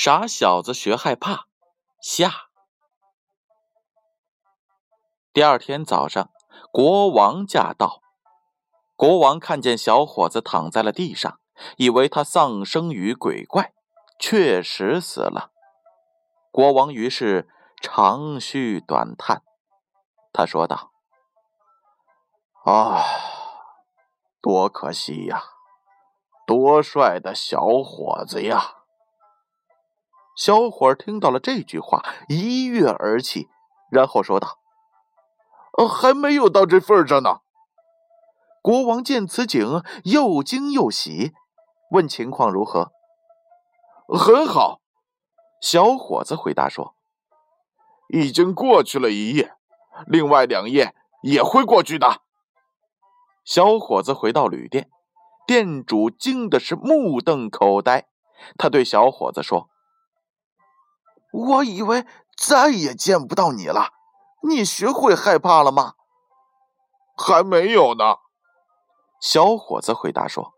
傻小子学害怕下。第二天早上，国王驾到。国王看见小伙子躺在了地上，以为他丧生于鬼怪，确实死了。国王于是长吁短叹，他说道：“啊，多可惜呀！多帅的小伙子呀！”小伙听到了这句话，一跃而起，然后说道：“呃，还没有到这份上呢。”国王见此景，又惊又喜，问情况如何。很好，小伙子回答说：“已经过去了一夜，另外两夜也会过去的。”小伙子回到旅店，店主惊的是目瞪口呆。他对小伙子说：“我以为再也见不到你了，你学会害怕了吗？”“还没有呢。”小伙子回答说：“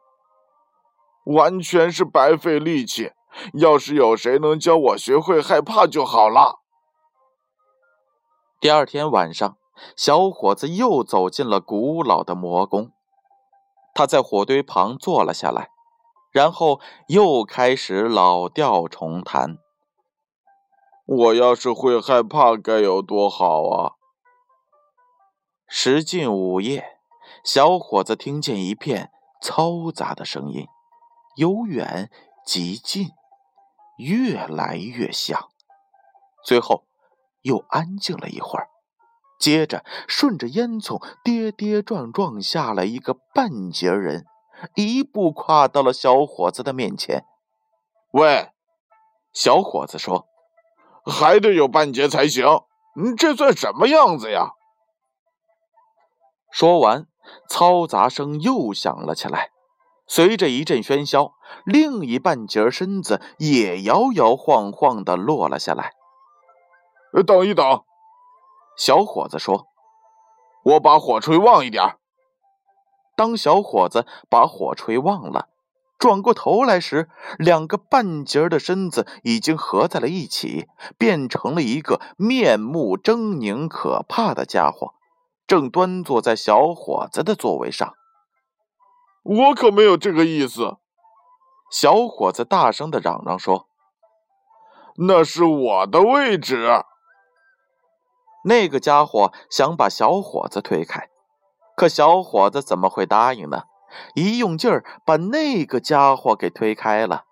完全是白费力气。要是有谁能教我学会害怕就好了。”第二天晚上，小伙子又走进了古老的魔宫。他在火堆旁坐了下来，然后又开始老调重弹：“我要是会害怕，该有多好啊！”时近午夜。小伙子听见一片嘈杂的声音，由远及近，越来越响，最后又安静了一会儿。接着，顺着烟囱跌跌撞撞下来一个半截人，一步跨到了小伙子的面前。“喂！”小伙子说，“还得有半截才行。你这算什么样子呀？”说完。嘈杂声又响了起来，随着一阵喧嚣，另一半截身子也摇摇晃晃的落了下来。等一等，小伙子说：“我把火吹旺一点。”当小伙子把火吹旺了，转过头来时，两个半截的身子已经合在了一起，变成了一个面目狰狞、可怕的家伙。正端坐在小伙子的座位上，我可没有这个意思。小伙子大声的嚷嚷说：“那是我的位置。”那个家伙想把小伙子推开，可小伙子怎么会答应呢？一用劲儿把那个家伙给推开了，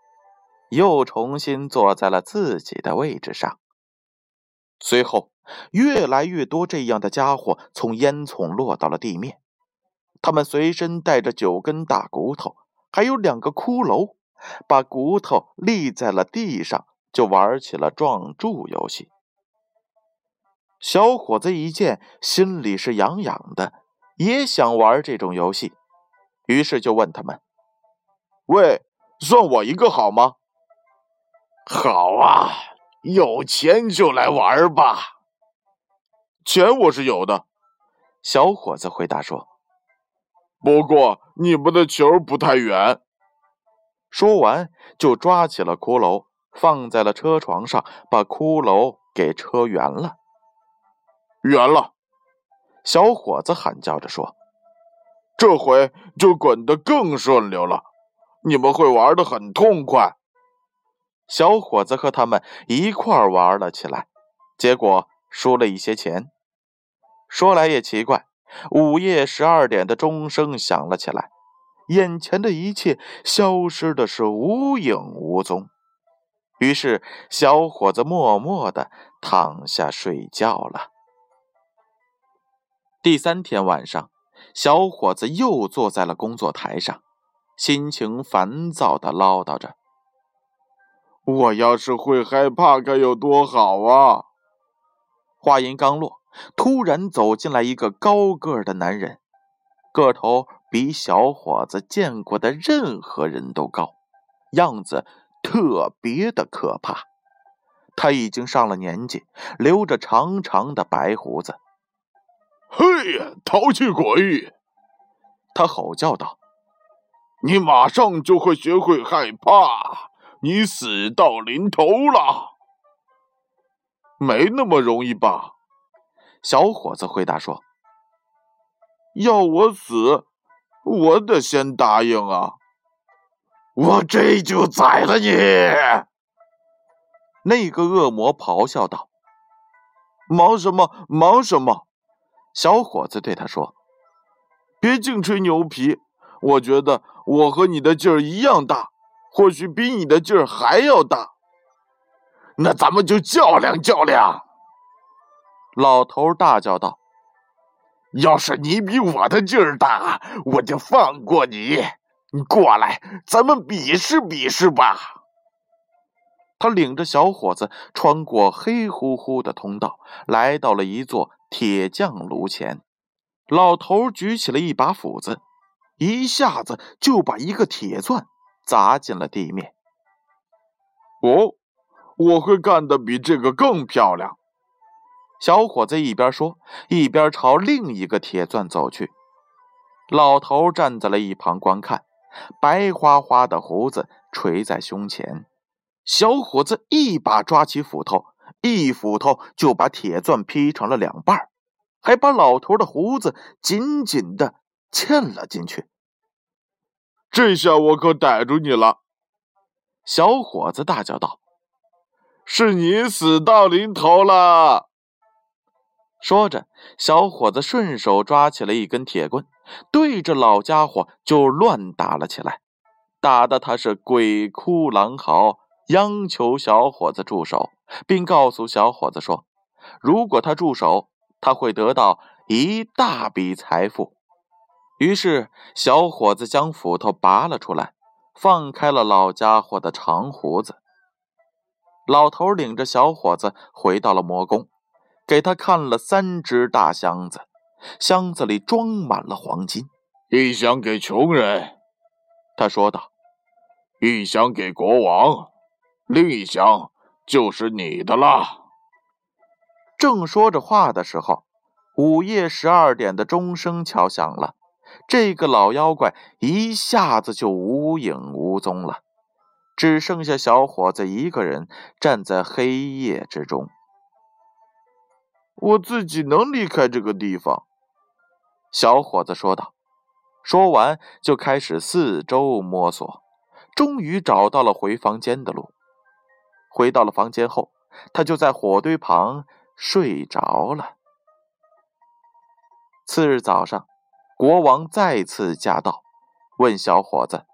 又重新坐在了自己的位置上。随后。越来越多这样的家伙从烟囱落到了地面，他们随身带着九根大骨头，还有两个骷髅，把骨头立在了地上，就玩起了撞柱游戏。小伙子一见，心里是痒痒的，也想玩这种游戏，于是就问他们：“喂，算我一个好吗？”“好啊，有钱就来玩吧。”钱我是有的，小伙子回答说：“不过你们的球不太圆。”说完就抓起了骷髅，放在了车床上，把骷髅给车圆了。圆了！小伙子喊叫着说：“这回就滚得更顺溜了，你们会玩的很痛快。”小伙子和他们一块玩了起来，结果输了一些钱。说来也奇怪，午夜十二点的钟声响了起来，眼前的一切消失的是无影无踪。于是，小伙子默默的躺下睡觉了。第三天晚上，小伙子又坐在了工作台上，心情烦躁的唠叨着：“我要是会害怕，该有多好啊！”话音刚落。突然走进来一个高个的男人，个头比小伙子见过的任何人都高，样子特别的可怕。他已经上了年纪，留着长长的白胡子。嘿呀，淘气鬼！他吼叫道：“你马上就会学会害怕，你死到临头了。没那么容易吧？小伙子回答说：“要我死，我得先答应啊！我这就宰了你！”那个恶魔咆哮道：“忙什么？忙什么？”小伙子对他说：“别净吹牛皮！我觉得我和你的劲儿一样大，或许比你的劲儿还要大。”那咱们就较量较量！老头大叫道：“要是你比我的劲儿大，我就放过你。你过来，咱们比试比试吧。”他领着小伙子穿过黑乎乎的通道，来到了一座铁匠炉前。老头举起了一把斧子，一下子就把一个铁钻砸进了地面。哦。我会干得比这个更漂亮。小伙子一边说，一边朝另一个铁钻走去。老头站在了一旁观看，白花花的胡子垂在胸前。小伙子一把抓起斧头，一斧头就把铁钻劈成了两半，还把老头的胡子紧紧的嵌了进去。这下我可逮住你了！小伙子大叫道。是你死到临头了！说着，小伙子顺手抓起了一根铁棍，对着老家伙就乱打了起来，打得他是鬼哭狼嚎，央求小伙子住手，并告诉小伙子说：“如果他住手，他会得到一大笔财富。”于是，小伙子将斧头拔了出来，放开了老家伙的长胡子。老头领着小伙子回到了魔宫，给他看了三只大箱子，箱子里装满了黄金。一箱给穷人，他说道；一箱给国王，另一箱就是你的了。正说着话的时候，午夜十二点的钟声敲响了，这个老妖怪一下子就无影无踪了。只剩下小伙子一个人站在黑夜之中。我自己能离开这个地方，小伙子说道。说完，就开始四周摸索，终于找到了回房间的路。回到了房间后，他就在火堆旁睡着了。次日早上，国王再次驾到，问小伙子。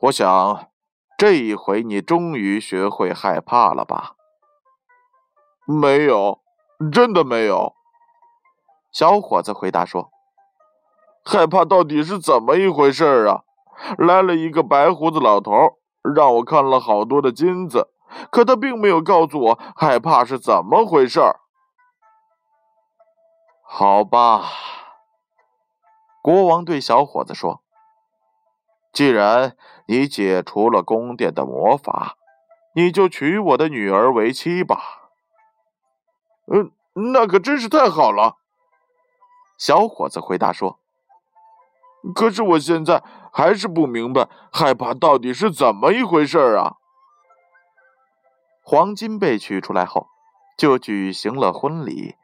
我想，这一回你终于学会害怕了吧？没有，真的没有。小伙子回答说：“害怕到底是怎么一回事啊？来了一个白胡子老头，让我看了好多的金子，可他并没有告诉我害怕是怎么回事儿。”好吧，国王对小伙子说。既然你解除了宫殿的魔法，你就娶我的女儿为妻吧。嗯，那可真是太好了。小伙子回答说：“可是我现在还是不明白，害怕到底是怎么一回事啊？”黄金被取出来后，就举行了婚礼。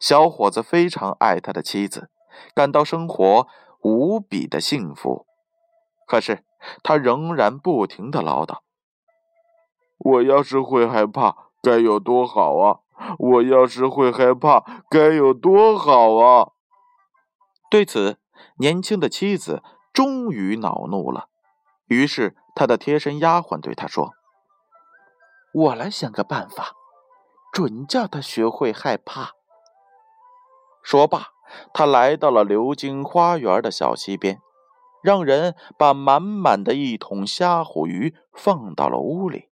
小伙子非常爱他的妻子，感到生活无比的幸福。可是他仍然不停的唠叨：“我要是会害怕，该有多好啊！我要是会害怕，该有多好啊！”对此，年轻的妻子终于恼怒了。于是，他的贴身丫鬟对他说：“我来想个办法，准叫他学会害怕。”说罢，他来到了流经花园的小溪边。让人把满满的一桶虾虎鱼放到了屋里，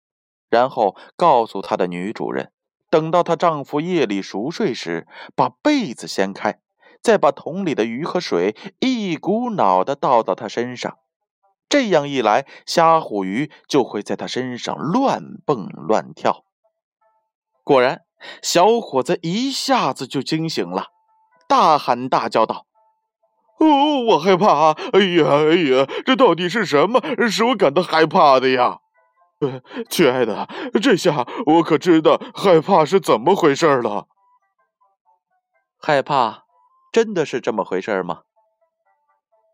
然后告诉他的女主人，等到她丈夫夜里熟睡时，把被子掀开，再把桶里的鱼和水一股脑的倒到他身上。这样一来，虾虎鱼就会在他身上乱蹦乱跳。果然，小伙子一下子就惊醒了，大喊大叫道：“哦，我害怕！哎呀，哎呀，这到底是什么使我感到害怕的呀？呃，亲爱的，这下我可知道害怕是怎么回事了。害怕真的是这么回事吗？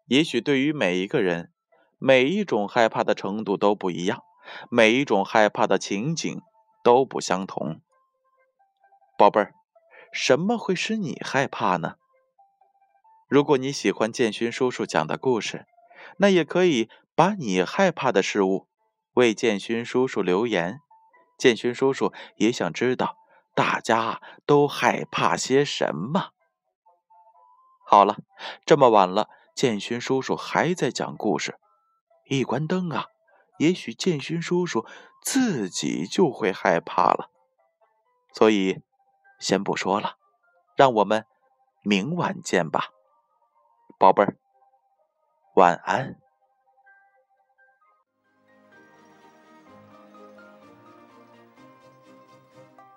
也许对于每一个人，每一种害怕的程度都不一样，每一种害怕的情景都不相同。宝贝儿，什么会使你害怕呢？如果你喜欢建勋叔叔讲的故事，那也可以把你害怕的事物为建勋叔叔留言。建勋叔叔也想知道大家都害怕些什么。好了，这么晚了，建勋叔叔还在讲故事。一关灯啊，也许建勋叔叔自己就会害怕了。所以，先不说了，让我们明晚见吧。宝贝儿，晚安。